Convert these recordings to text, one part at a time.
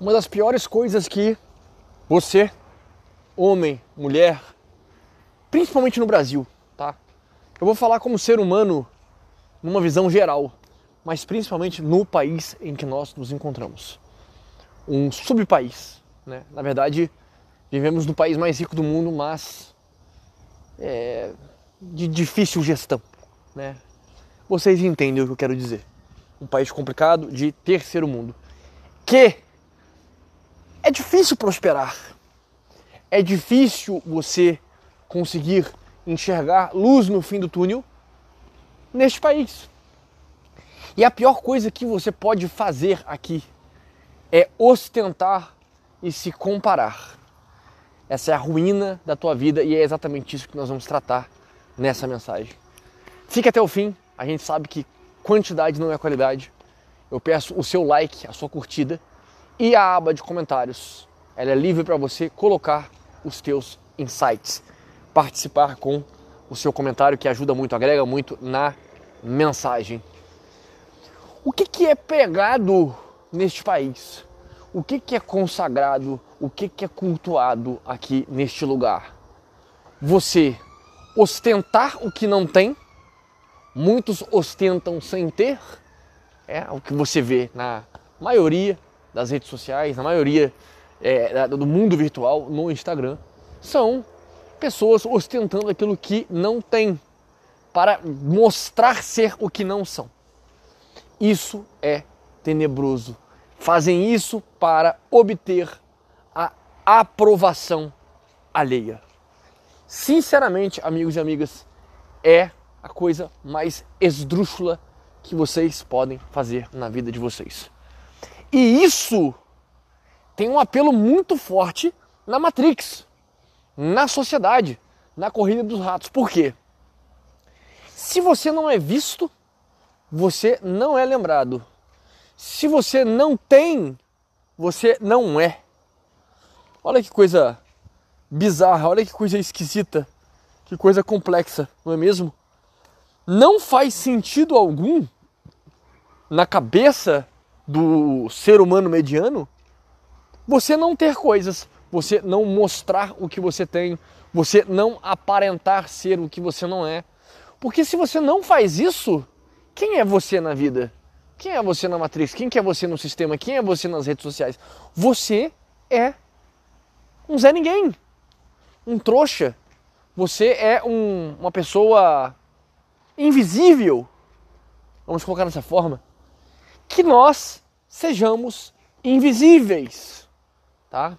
Uma das piores coisas que você, homem, mulher, principalmente no Brasil, tá? Eu vou falar como ser humano numa visão geral, mas principalmente no país em que nós nos encontramos. Um subpaís, né? Na verdade, vivemos no país mais rico do mundo, mas é, de difícil gestão, né? Vocês entendem o que eu quero dizer. Um país complicado de terceiro mundo. Que é difícil prosperar. É difícil você conseguir enxergar luz no fim do túnel neste país. E a pior coisa que você pode fazer aqui é ostentar e se comparar. Essa é a ruína da tua vida e é exatamente isso que nós vamos tratar nessa mensagem. Fique até o fim, a gente sabe que quantidade não é qualidade. Eu peço o seu like, a sua curtida e a aba de comentários. Ela é livre para você colocar os teus insights, participar com o seu comentário que ajuda muito, agrega muito na mensagem. O que, que é pregado neste país? O que, que é consagrado? O que, que é cultuado aqui neste lugar? Você ostentar o que não tem, muitos ostentam sem ter, é o que você vê na maioria das redes sociais, na maioria é, do mundo virtual, no Instagram, são pessoas ostentando aquilo que não tem para mostrar ser o que não são. Isso é tenebroso. Fazem isso para obter a aprovação alheia. Sinceramente, amigos e amigas, é a coisa mais esdrúxula que vocês podem fazer na vida de vocês. E isso tem um apelo muito forte na Matrix, na sociedade, na corrida dos ratos. Por quê? Se você não é visto, você não é lembrado. Se você não tem, você não é. Olha que coisa bizarra, olha que coisa esquisita, que coisa complexa, não é mesmo? Não faz sentido algum na cabeça do ser humano mediano você não ter coisas, você não mostrar o que você tem, você não aparentar ser o que você não é. Porque se você não faz isso, quem é você na vida? Quem é você na matriz? Quem que é você no sistema? Quem é você nas redes sociais? Você é um Zé Ninguém, um trouxa. Você é um, uma pessoa invisível, vamos colocar dessa forma que nós sejamos invisíveis, tá?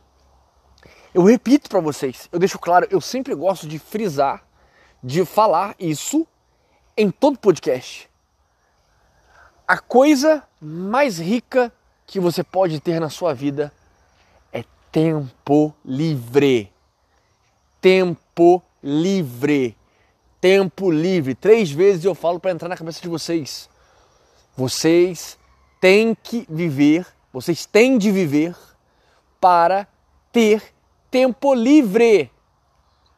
Eu repito para vocês, eu deixo claro, eu sempre gosto de frisar, de falar isso em todo podcast. A coisa mais rica que você pode ter na sua vida é tempo livre. Tempo livre. Tempo livre. Três vezes eu falo para entrar na cabeça de vocês. Vocês têm que viver, vocês têm de viver para ter tempo livre.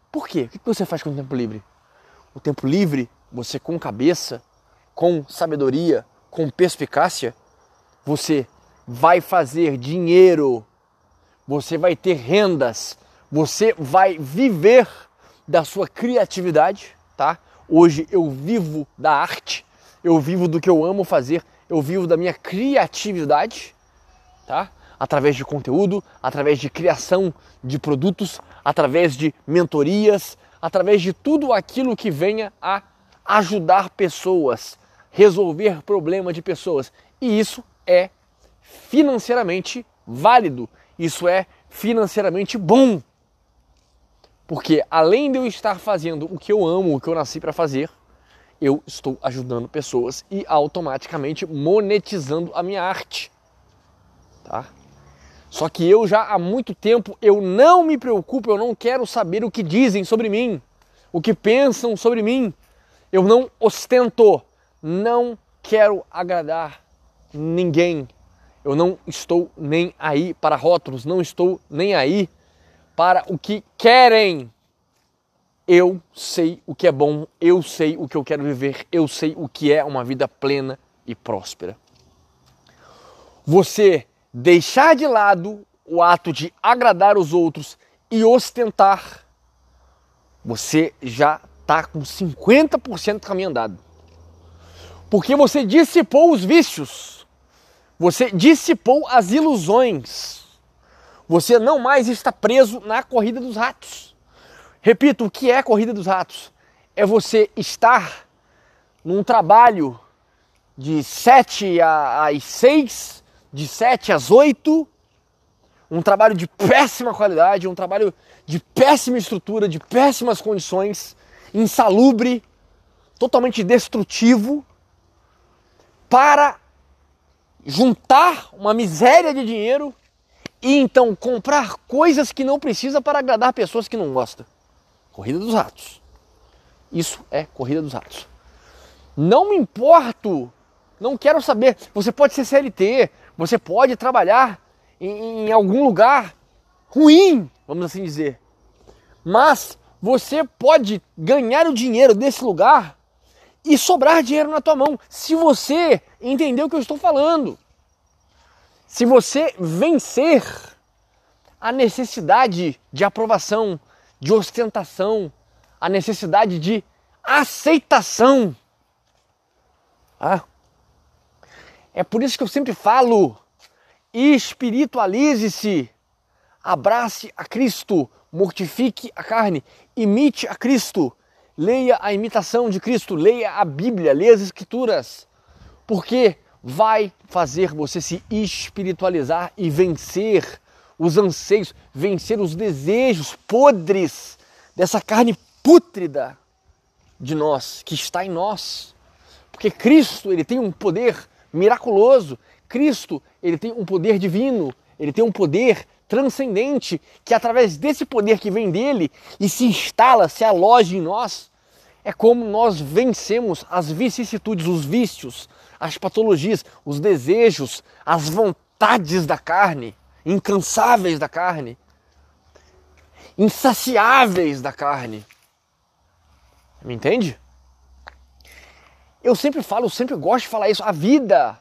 Por quê? O que você faz com o tempo livre? O tempo livre, você com cabeça, com sabedoria, com perspicácia, você vai fazer dinheiro, você vai ter rendas, você vai viver da sua criatividade, tá? Hoje eu vivo da arte, eu vivo do que eu amo fazer, eu vivo da minha criatividade, tá? Através de conteúdo, através de criação de produtos, através de mentorias, através de tudo aquilo que venha a ajudar pessoas, resolver problema de pessoas. E isso é financeiramente válido, isso é financeiramente bom. Porque além de eu estar fazendo o que eu amo, o que eu nasci para fazer, eu estou ajudando pessoas e automaticamente monetizando a minha arte. Tá? Só que eu já há muito tempo eu não me preocupo, eu não quero saber o que dizem sobre mim, o que pensam sobre mim. Eu não ostento, não quero agradar ninguém. Eu não estou nem aí para rótulos, não estou nem aí para o que querem eu sei o que é bom, eu sei o que eu quero viver, eu sei o que é uma vida plena e próspera. Você deixar de lado o ato de agradar os outros e ostentar, você já está com 50% do caminho andado. Porque você dissipou os vícios, você dissipou as ilusões, você não mais está preso na corrida dos ratos. Repito, o que é corrida dos ratos? É você estar num trabalho de 7 às 6, de 7 às 8, um trabalho de péssima qualidade, um trabalho de péssima estrutura, de péssimas condições, insalubre, totalmente destrutivo, para juntar uma miséria de dinheiro e então comprar coisas que não precisa para agradar pessoas que não gostam. Corrida dos ratos. Isso é corrida dos ratos. Não me importo, não quero saber. Você pode ser CLT, você pode trabalhar em, em algum lugar ruim, vamos assim dizer. Mas você pode ganhar o dinheiro desse lugar e sobrar dinheiro na tua mão, se você entender o que eu estou falando. Se você vencer a necessidade de aprovação, de ostentação, a necessidade de aceitação. Ah, é por isso que eu sempre falo: espiritualize-se, abrace a Cristo, mortifique a carne, imite a Cristo, leia a imitação de Cristo, leia a Bíblia, leia as Escrituras, porque vai fazer você se espiritualizar e vencer os anseios, vencer os desejos podres dessa carne pútrida de nós, que está em nós. Porque Cristo, ele tem um poder miraculoso. Cristo, ele tem um poder divino, ele tem um poder transcendente que através desse poder que vem dele e se instala, se aloja em nós, é como nós vencemos as vicissitudes, os vícios, as patologias, os desejos, as vontades da carne, incansáveis da carne, insaciáveis da carne. Me entende? Eu sempre falo, eu sempre gosto de falar isso. A vida,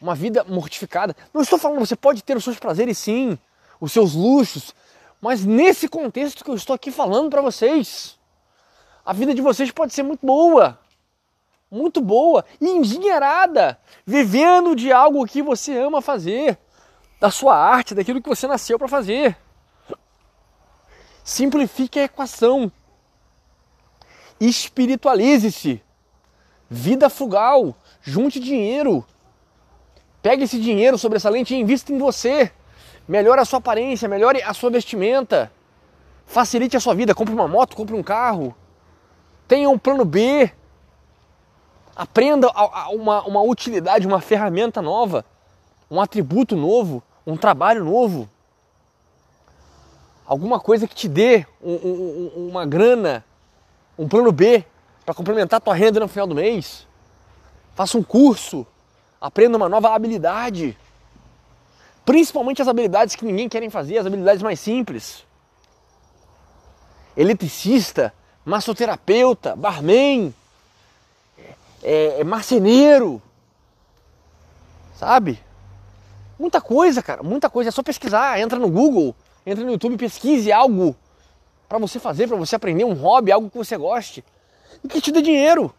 uma vida mortificada. Não estou falando, você pode ter os seus prazeres sim, os seus luxos, mas nesse contexto que eu estou aqui falando para vocês, a vida de vocês pode ser muito boa, muito boa e endinheirada, vivendo de algo que você ama fazer, da sua arte, daquilo que você nasceu para fazer. Simplifique a equação. Espiritualize-se. Vida frugal, junte dinheiro. Pegue esse dinheiro sobressalente e invista em você. Melhore a sua aparência, melhore a sua vestimenta. Facilite a sua vida. Compre uma moto, compre um carro. Tenha um plano B. Aprenda uma, uma utilidade, uma ferramenta nova, um atributo novo, um trabalho novo. Alguma coisa que te dê um, um, uma grana, um plano B para complementar a tua renda no final do mês. Faça um curso, aprenda uma nova habilidade. Principalmente as habilidades que ninguém quer fazer, as habilidades mais simples. Eletricista, massoterapeuta, barman, é, é marceneiro, sabe? Muita coisa, cara, muita coisa. É só pesquisar, entra no Google, entra no YouTube, pesquise algo para você fazer, para você aprender um hobby, algo que você goste e que te dê dinheiro.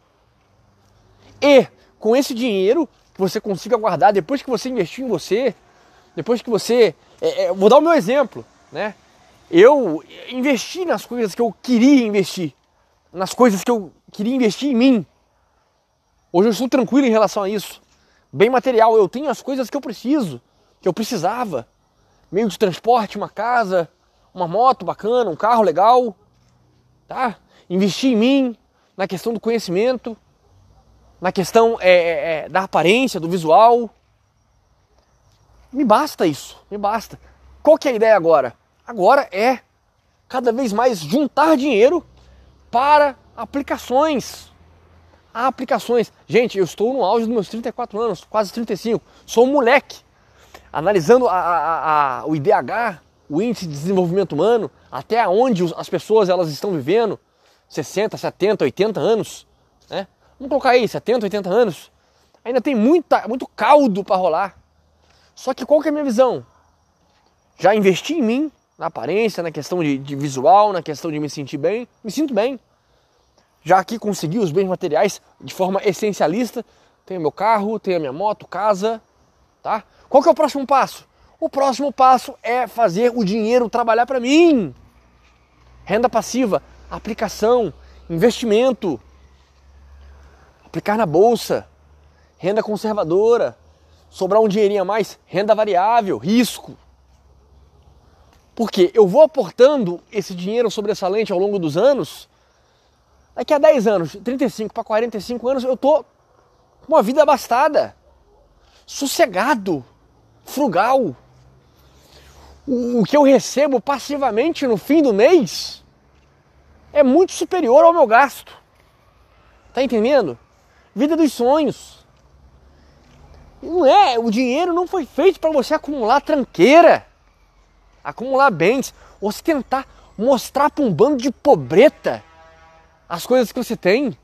E com esse dinheiro que você consiga guardar depois que você investiu em você, depois que você. É, é, vou dar o meu exemplo, né? Eu investi nas coisas que eu queria investir, nas coisas que eu queria investir em mim. Hoje eu estou tranquilo em relação a isso. Bem material, eu tenho as coisas que eu preciso, que eu precisava. Meio de transporte, uma casa, uma moto bacana, um carro legal, tá? Investi em mim, na questão do conhecimento, na questão é, é, é, da aparência, do visual. Me basta isso, me basta. Qual que é a ideia agora? Agora é cada vez mais juntar dinheiro para aplicações. Aplicações. Gente, eu estou no auge dos meus 34 anos, quase 35. Sou um moleque. Analisando a, a, a, o IDH, o Índice de Desenvolvimento Humano, até onde as pessoas elas estão vivendo, 60, 70, 80 anos, né? Vamos colocar aí, 70, 80 anos. Ainda tem muita, muito caldo para rolar. Só que qual que é a minha visão? Já investi em mim, na aparência, na questão de, de visual, na questão de me sentir bem, me sinto bem. Já aqui consegui os bens materiais de forma essencialista, tenho meu carro, tenho a minha moto, casa, tá? Qual que é o próximo passo? O próximo passo é fazer o dinheiro trabalhar para mim. Renda passiva, aplicação, investimento, aplicar na bolsa, renda conservadora, sobrar um dinheirinho a mais, renda variável, risco. Porque eu vou aportando esse dinheiro sobressalente ao longo dos anos. Daqui a 10 anos, 35 para 45 anos, eu tô com uma vida abastada, sossegado, frugal. O que eu recebo passivamente no fim do mês é muito superior ao meu gasto. Tá entendendo? Vida dos sonhos. Não é, o dinheiro não foi feito para você acumular tranqueira, acumular bens, ostentar, mostrar para um bando de pobreta as coisas que você tem.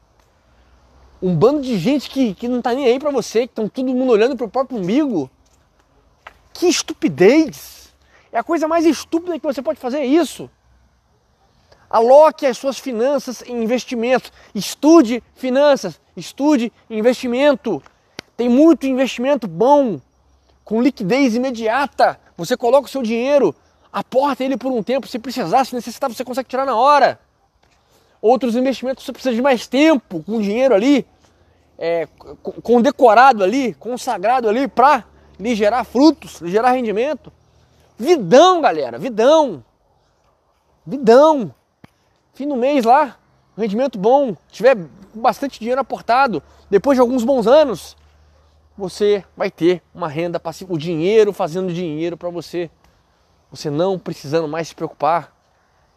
Um bando de gente que, que não tá nem aí para você, que estão todo mundo olhando pro próprio umbigo. Que estupidez! É a coisa mais estúpida que você pode fazer é isso. Aloque as suas finanças em investimento. Estude finanças, estude investimento. Tem muito investimento bom, com liquidez imediata. Você coloca o seu dinheiro, aporta ele por um tempo. Se precisar, se necessitar, você consegue tirar na hora. Outros investimentos você precisa de mais tempo, com dinheiro ali, é, condecorado ali, consagrado ali, para lhe gerar frutos, lhe gerar rendimento. Vidão, galera, vidão. Vidão fim do mês lá, rendimento bom, tiver bastante dinheiro aportado, depois de alguns bons anos, você vai ter uma renda passiva, o dinheiro fazendo dinheiro para você. Você não precisando mais se preocupar.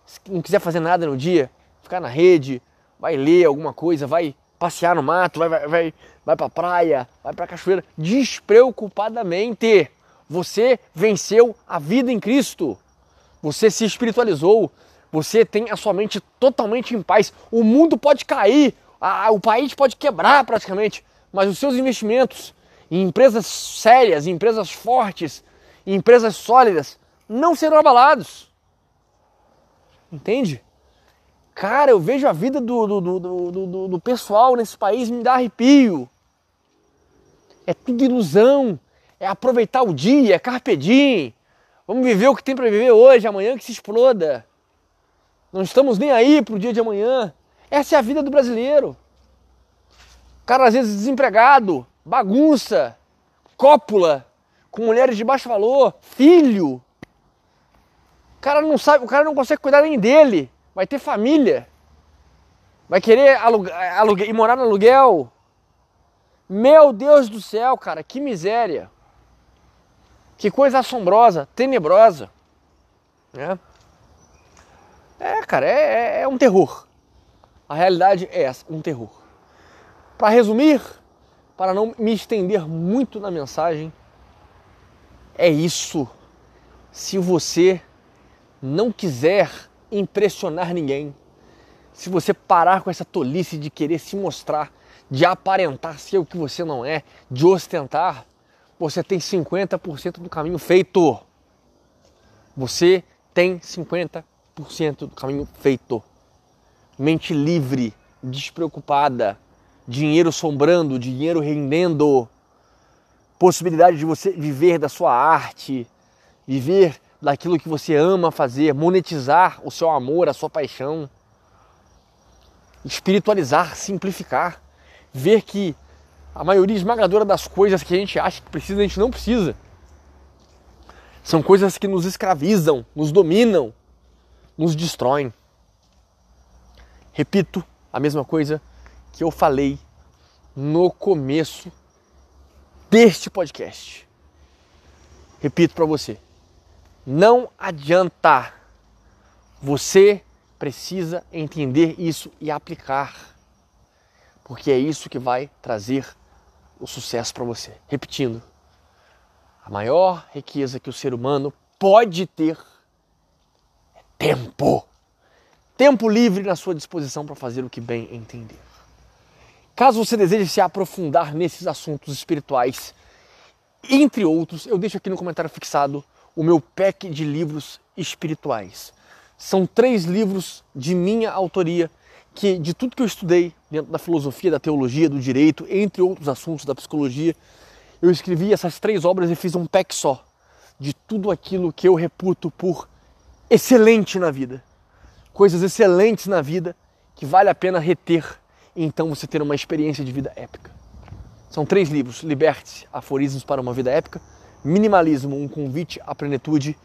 Se não quiser fazer nada no dia, ficar na rede, vai ler alguma coisa, vai passear no mato, vai, vai, vai, vai pra praia, vai pra cachoeira, despreocupadamente. Você venceu a vida em Cristo. Você se espiritualizou, você tem a sua mente totalmente em paz. O mundo pode cair, a, o país pode quebrar praticamente, mas os seus investimentos em empresas sérias, em empresas fortes, em empresas sólidas, não serão abalados. Entende? Cara, eu vejo a vida do, do, do, do, do pessoal nesse país me dá arrepio. É tudo ilusão. É aproveitar o dia, é carpe diem. Vamos viver o que tem para viver hoje, amanhã que se exploda. Não estamos nem aí para o dia de amanhã. Essa é a vida do brasileiro. O cara às vezes desempregado, bagunça, cópula, com mulheres de baixo valor, filho. O cara não sabe, o cara não consegue cuidar nem dele. Vai ter família. Vai querer alugar, alugar, ir morar no aluguel. Meu Deus do céu, cara, que miséria. Que coisa assombrosa, tenebrosa. Né? É, cara, é, é, é um terror. A realidade é essa, um terror. Para resumir, para não me estender muito na mensagem, é isso. Se você não quiser impressionar ninguém, se você parar com essa tolice de querer se mostrar, de aparentar ser o que você não é, de ostentar, você tem 50% do caminho feito. Você tem 50% 100% do caminho feito. Mente livre, despreocupada, dinheiro sombrando, dinheiro rendendo, possibilidade de você viver da sua arte, viver daquilo que você ama fazer, monetizar o seu amor, a sua paixão, espiritualizar, simplificar, ver que a maioria esmagadora das coisas que a gente acha que precisa, a gente não precisa. São coisas que nos escravizam, nos dominam, nos destroem. Repito a mesma coisa que eu falei no começo deste podcast. Repito para você. Não adianta. Você precisa entender isso e aplicar. Porque é isso que vai trazer o sucesso para você. Repetindo, a maior riqueza que o ser humano pode ter tempo. Tempo livre na sua disposição para fazer o que bem entender. Caso você deseje se aprofundar nesses assuntos espirituais entre outros, eu deixo aqui no comentário fixado o meu pack de livros espirituais. São três livros de minha autoria que de tudo que eu estudei dentro da filosofia, da teologia, do direito, entre outros assuntos da psicologia, eu escrevi essas três obras e fiz um pack só de tudo aquilo que eu reputo por excelente na vida. Coisas excelentes na vida que vale a pena reter e então você ter uma experiência de vida épica. São três livros: Liberte-se, Aforismos para uma Vida Épica, Minimalismo, um convite à plenitude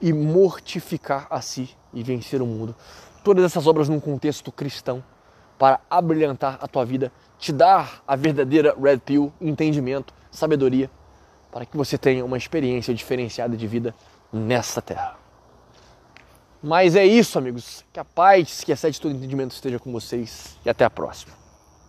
e Mortificar a si e vencer o mundo. Todas essas obras num contexto cristão para abrilhantar a tua vida, te dar a verdadeira red pill, entendimento, sabedoria, para que você tenha uma experiência diferenciada de vida nessa terra. Mas é isso, amigos. Que a paz que excede todo entendimento esteja com vocês e até a próxima.